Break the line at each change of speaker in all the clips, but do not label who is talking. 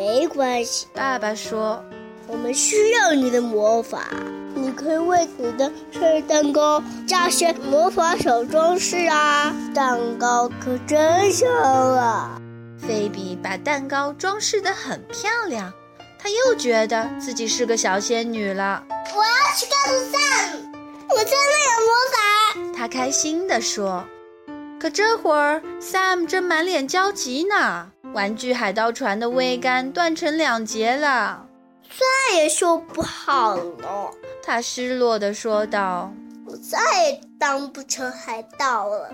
没关系。
爸爸说：“
我们需要你的魔法，你可以为你的生日蛋糕加些魔法小装饰啊！蛋糕可真香啊！”
菲比把蛋糕装饰得很漂亮，她又觉得自己是个小仙女了。
我要去告诉 Sam，我真的有魔法。
她开心地说。可这会儿，Sam 正满脸焦急呢。玩具海盗船的桅杆断成两截了，
再也修不好了。
他失落地说道：“
我再也当不成海盗了。”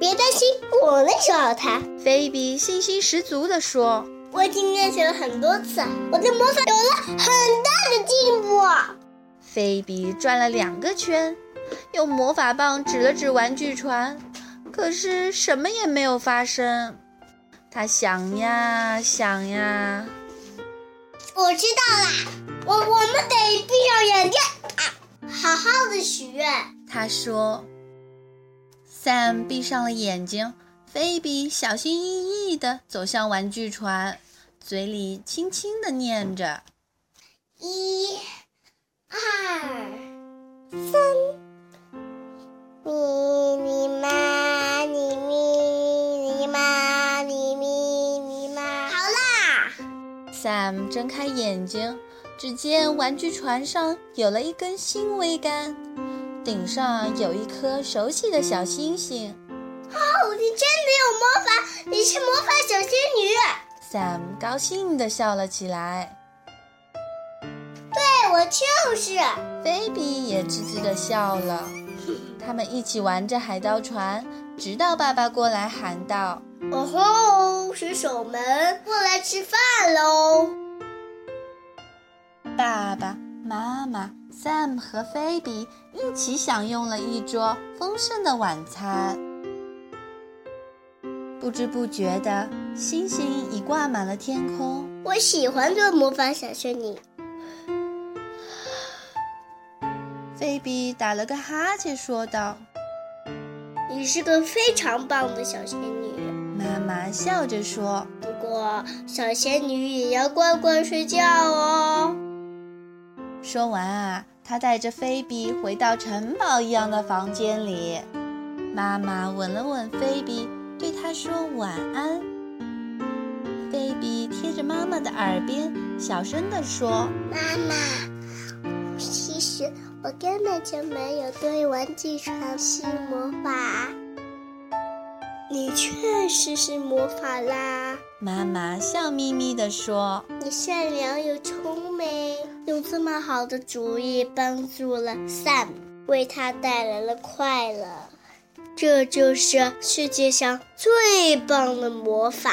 别担心，我能修好它。
菲比信心十足地说：“
我已经练习了很多次，我的魔法有了很大的进步。”
菲比转了两个圈。用魔法棒指了指玩具船，可是什么也没有发生。他想呀想呀，
我知道啦，我我们得闭上眼睛啊，好好的许愿。
他说。Sam 闭上了眼睛，菲比小心翼翼地走向玩具船，嘴里轻轻地念着：
一、
！Sam 睁开眼睛，只见玩具船上有了一根新桅杆，顶上有一颗熟悉的小星星。
哦，你真的有魔法！你是魔法小仙女
！Sam 高兴地笑了起来。
对，我就是。
菲比也吱吱地笑了。他们一起玩着海盗船，直到爸爸过来喊道：“
哦吼，水手们，过来吃饭喽！”
爸爸妈妈、Sam 和菲比一起享用了一桌丰盛的晚餐。不知不觉的，星星已挂满了天空。
我喜欢做魔法小仙女。
菲比打了个哈欠，说道：“
你是个非常棒的小仙女。”
妈妈笑着说：“
不过，小仙女也要乖乖睡觉哦。”
说完啊，她带着菲比回到城堡一样的房间里。妈妈吻了吻菲比，对她说晚安。菲比贴着妈妈的耳边，小声地说：“
妈妈，其实……”我根本就没有对玩具船施魔确实是魔法啦！
妈妈笑眯眯地说：“
你善良又聪明，用这么好的主意帮助了 Sam，为他带来了快乐，这就是世界上最棒的魔法。”